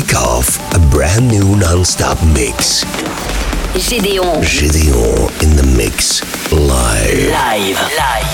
kick off a brand new non-stop mix. Gédéon. Gideon in the mix live. Live. Live.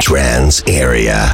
Trance area.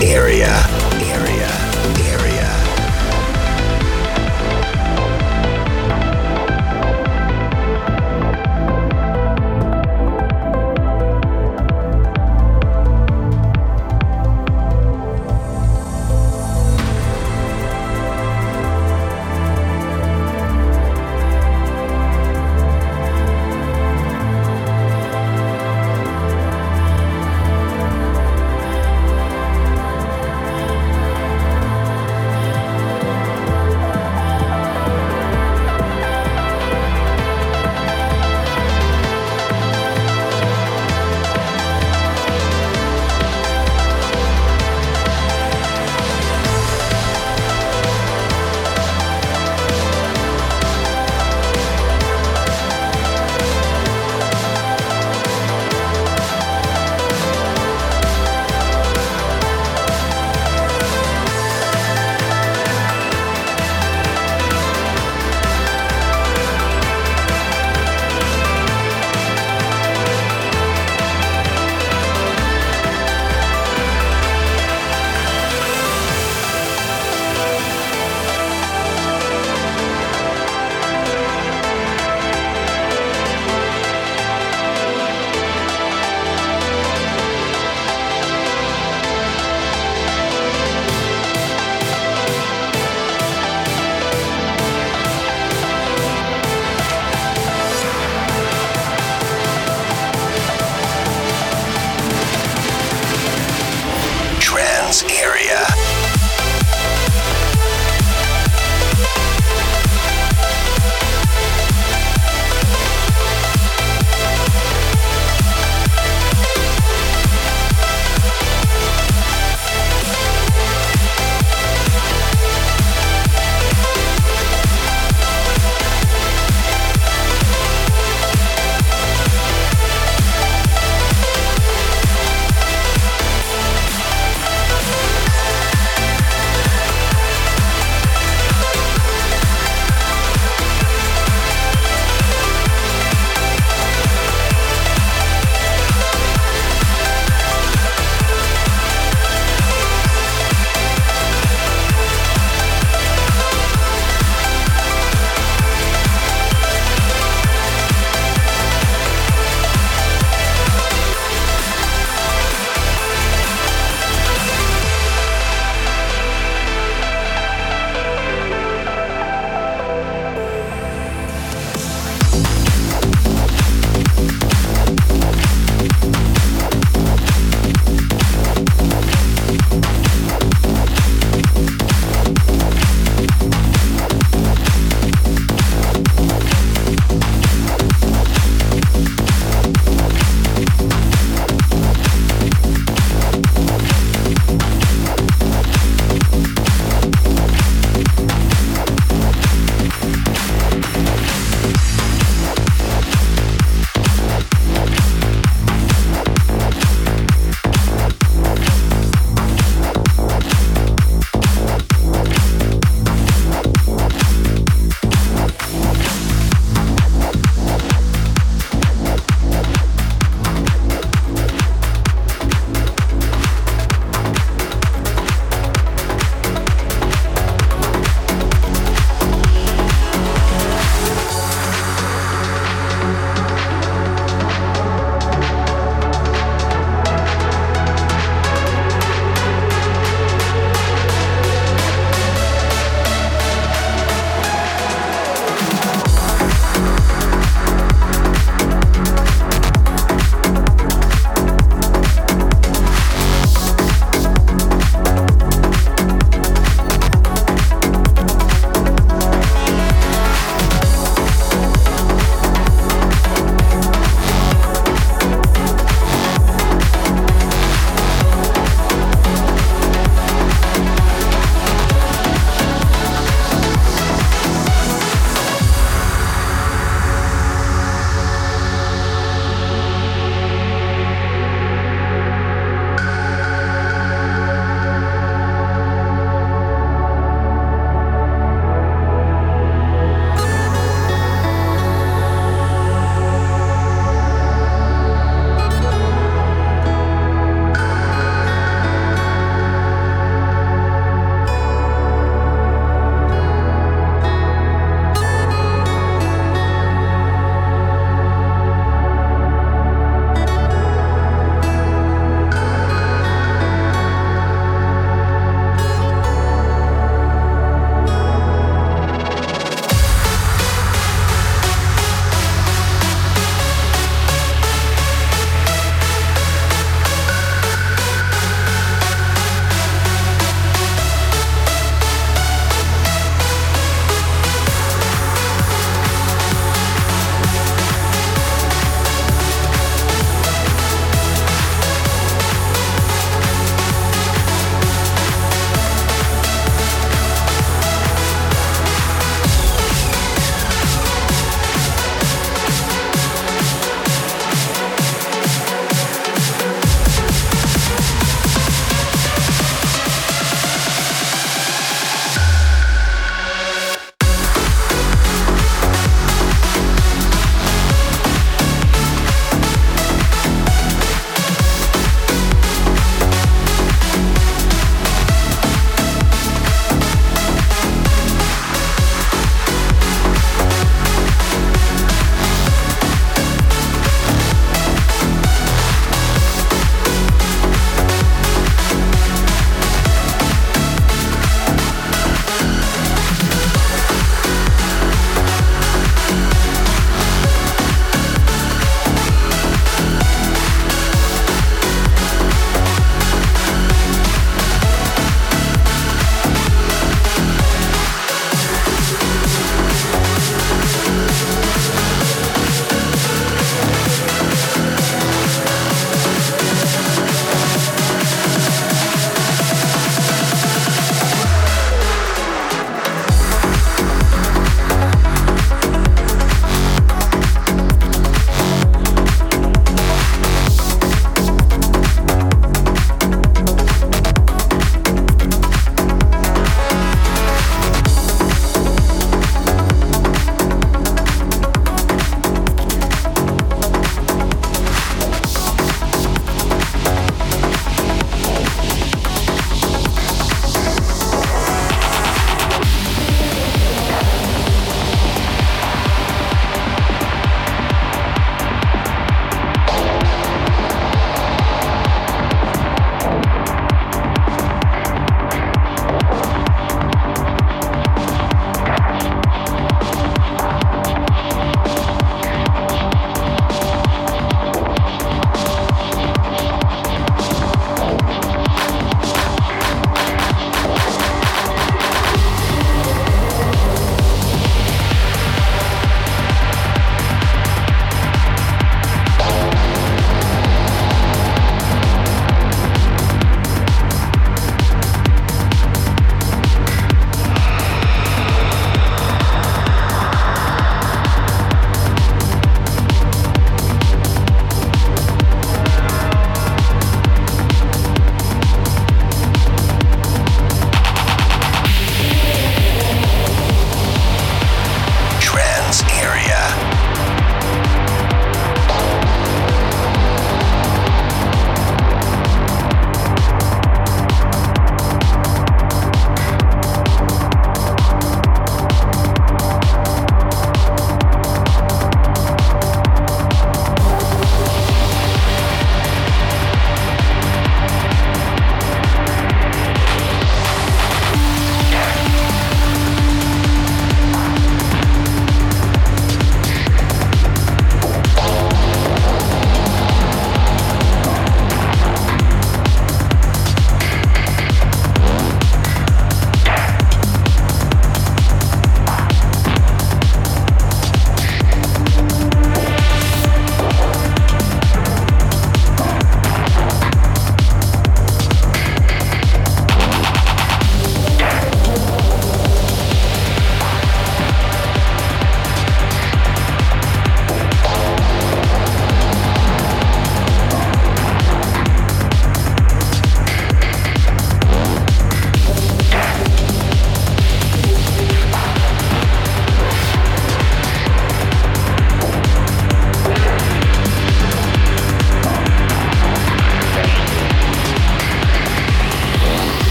Area.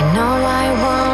I know I won't.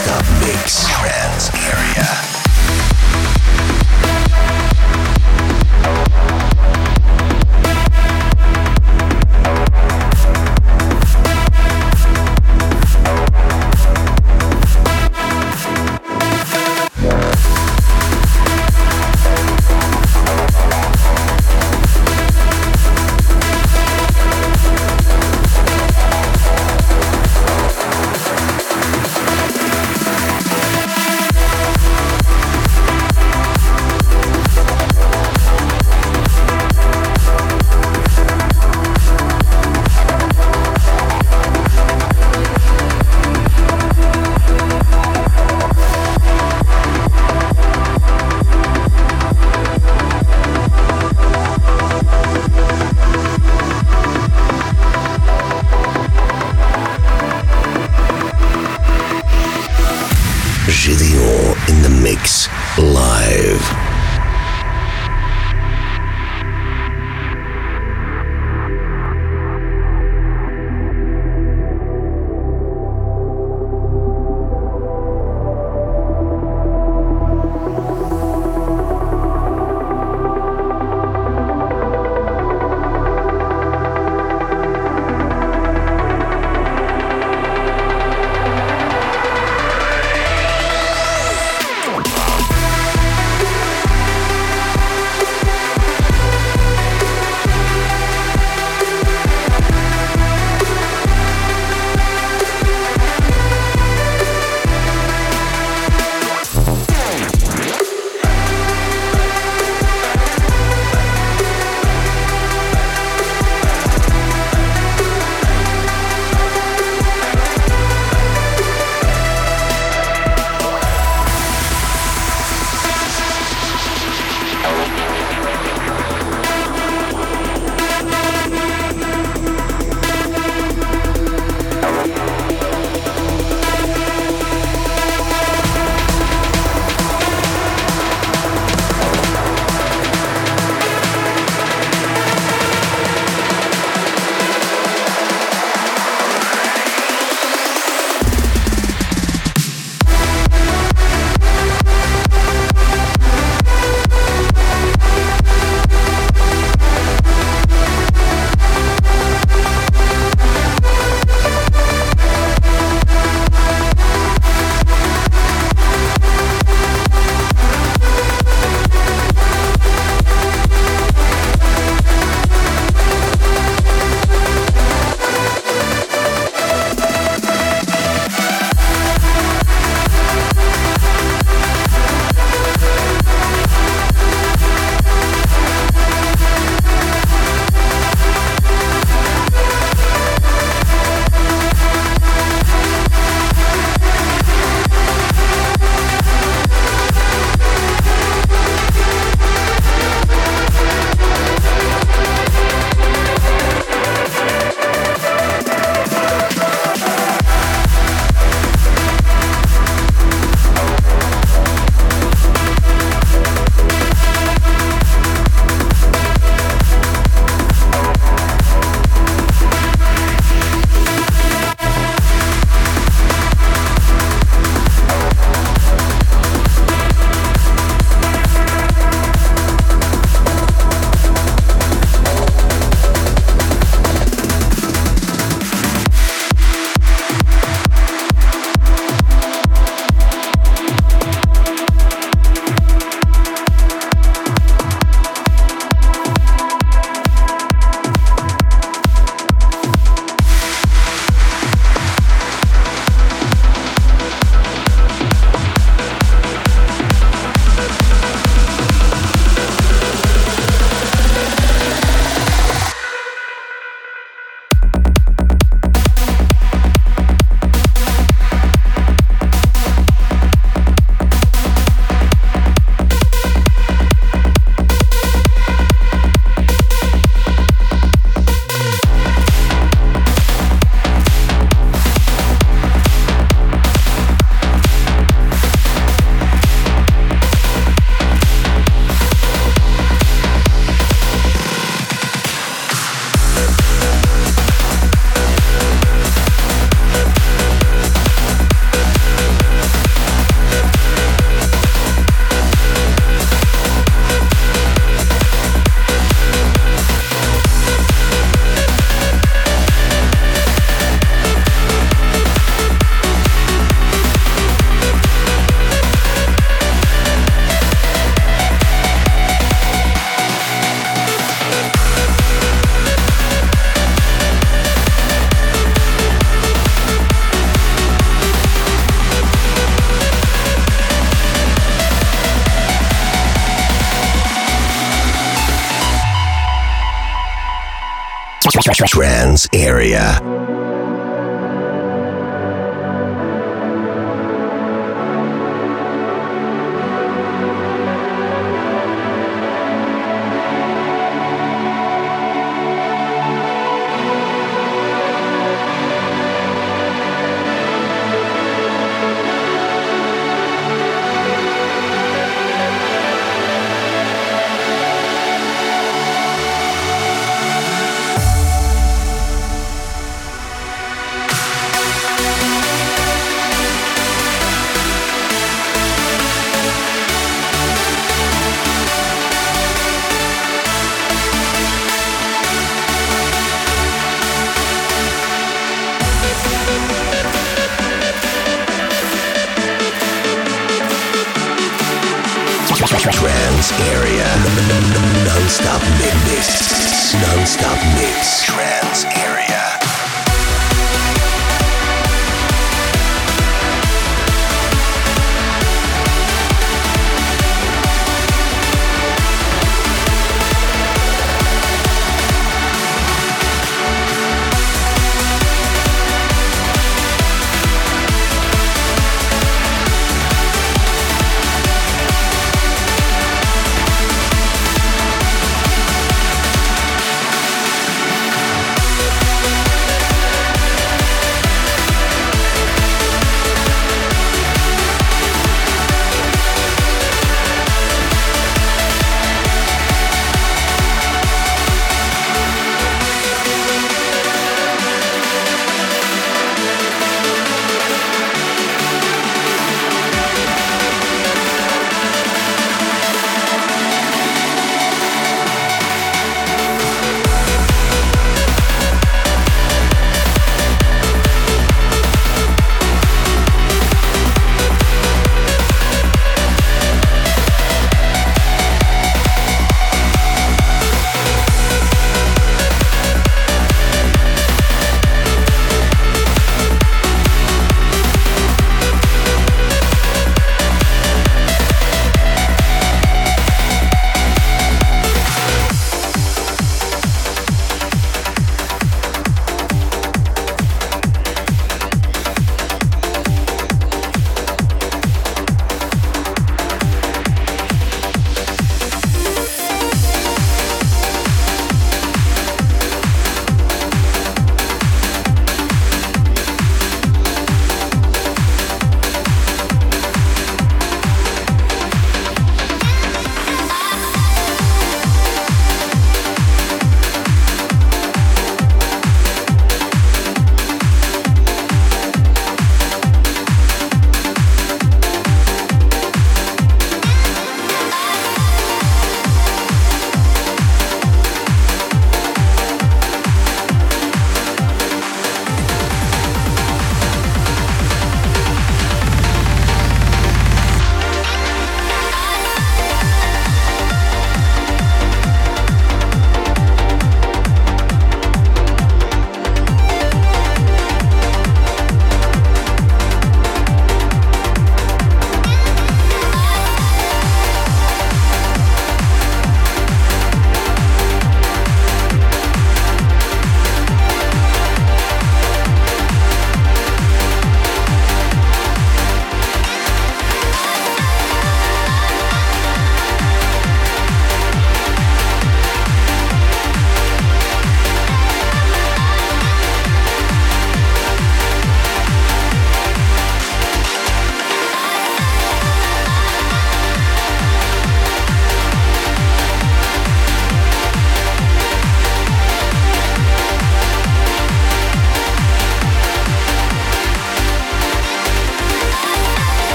non-stop mix. Trance area.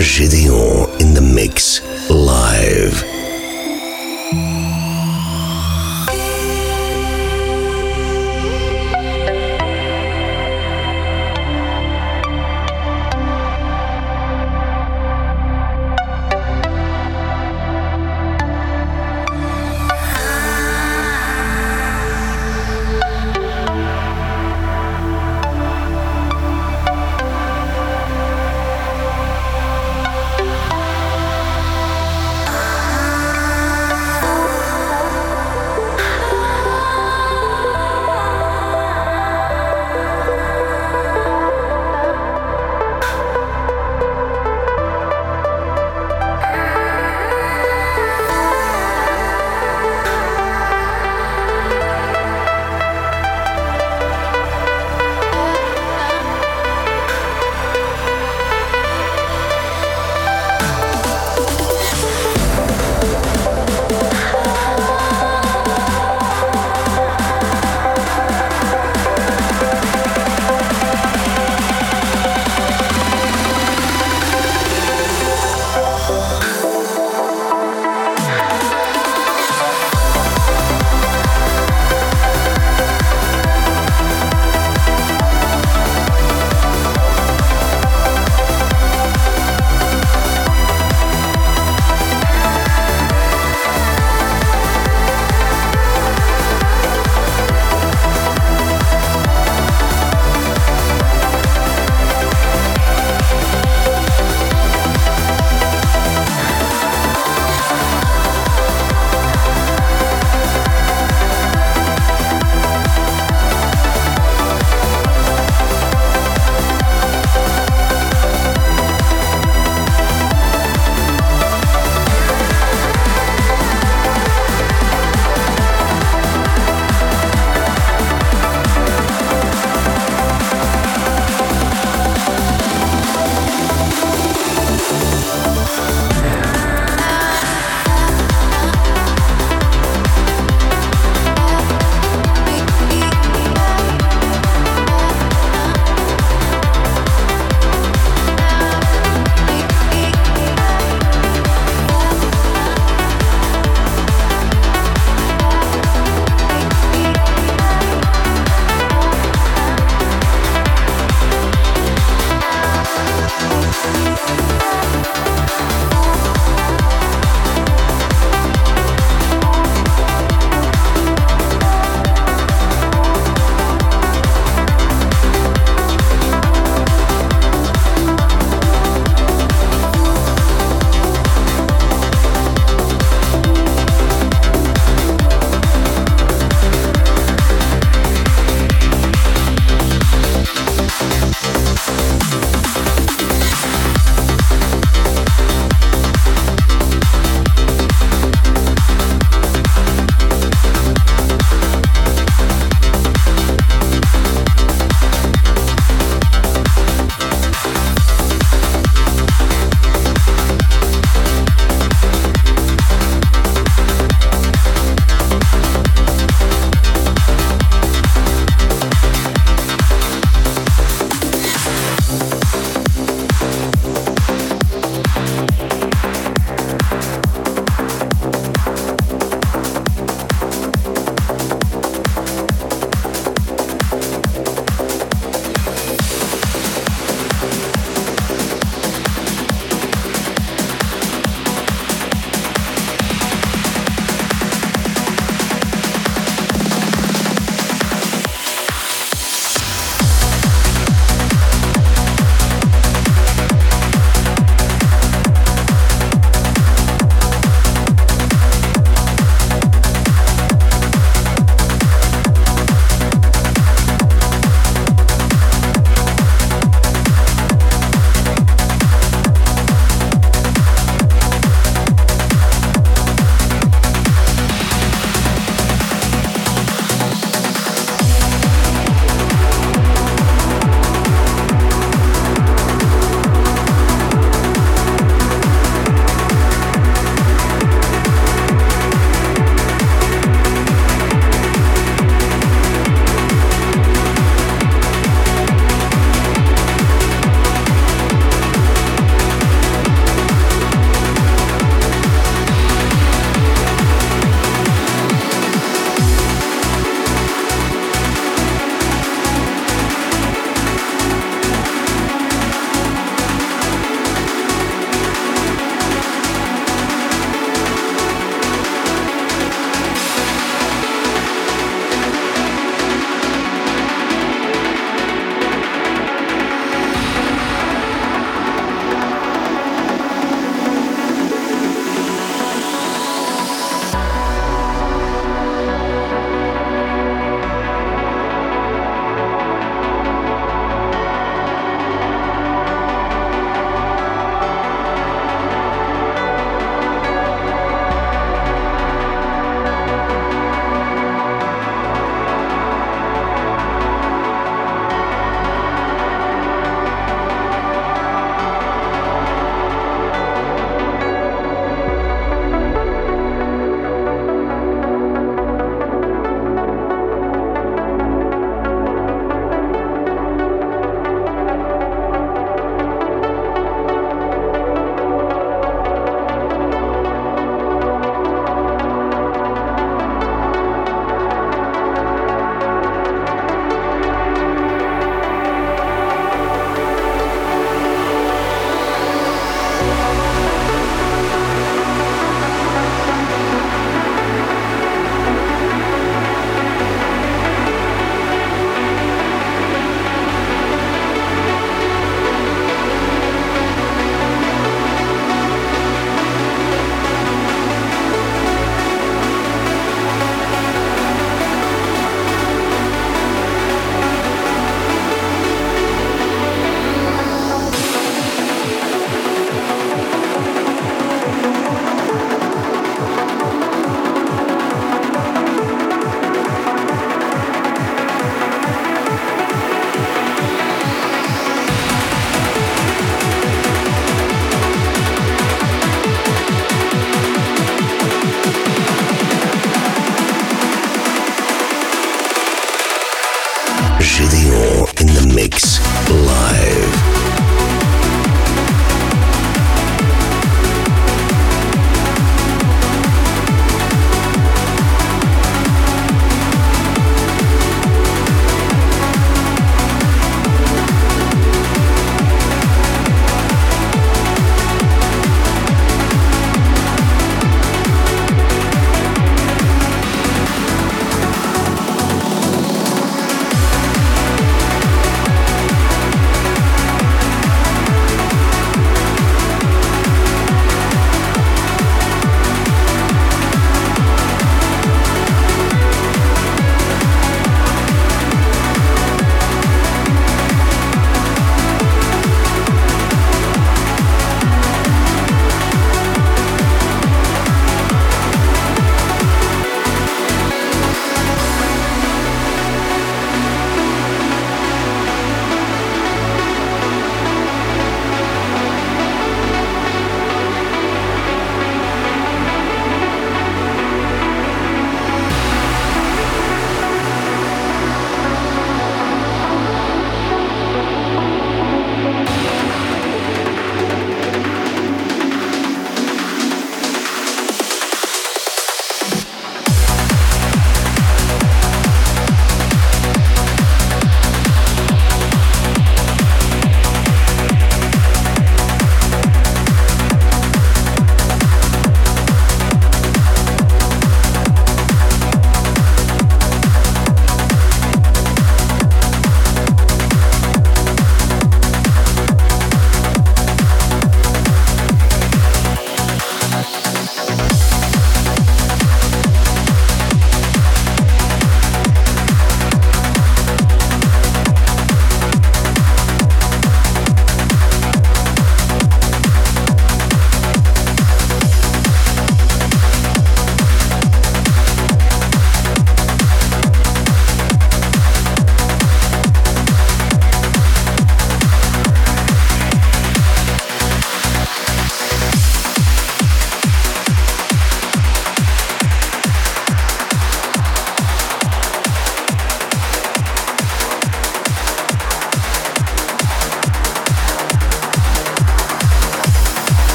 Gédéon in the mix live.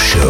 Show.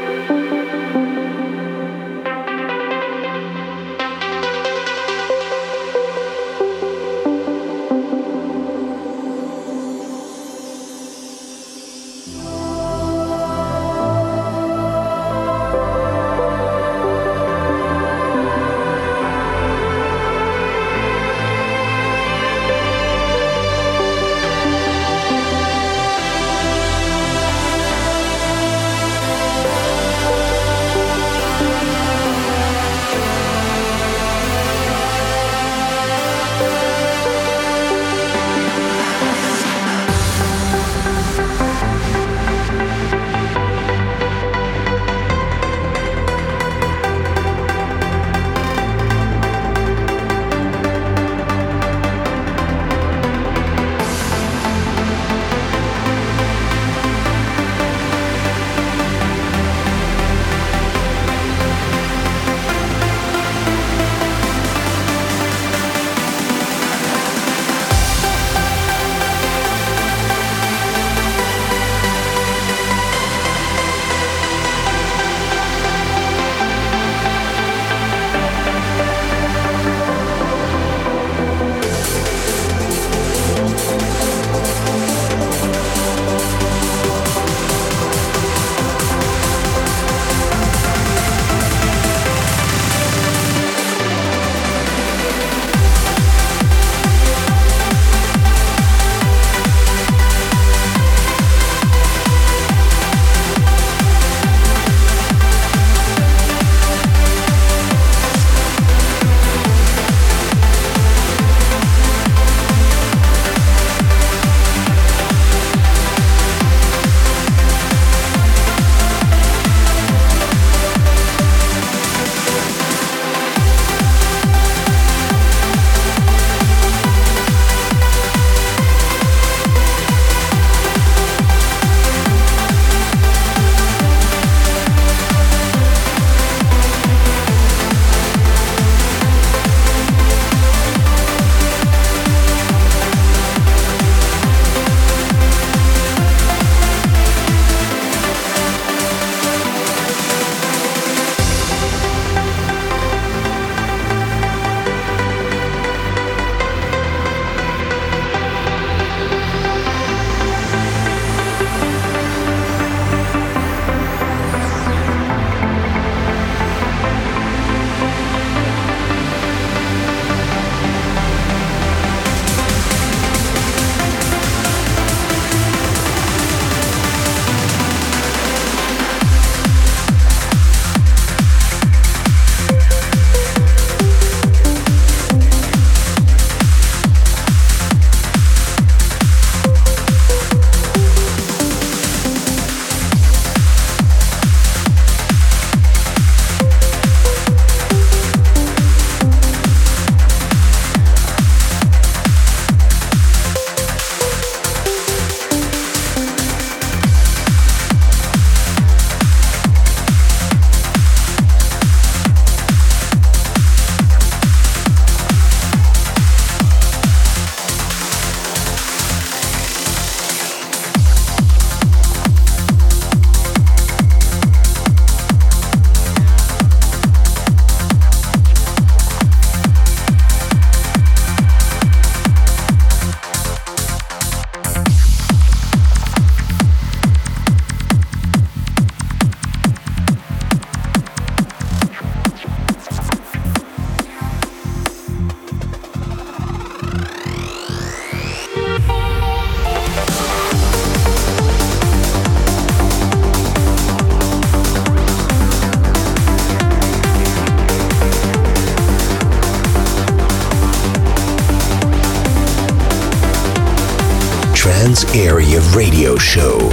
Show.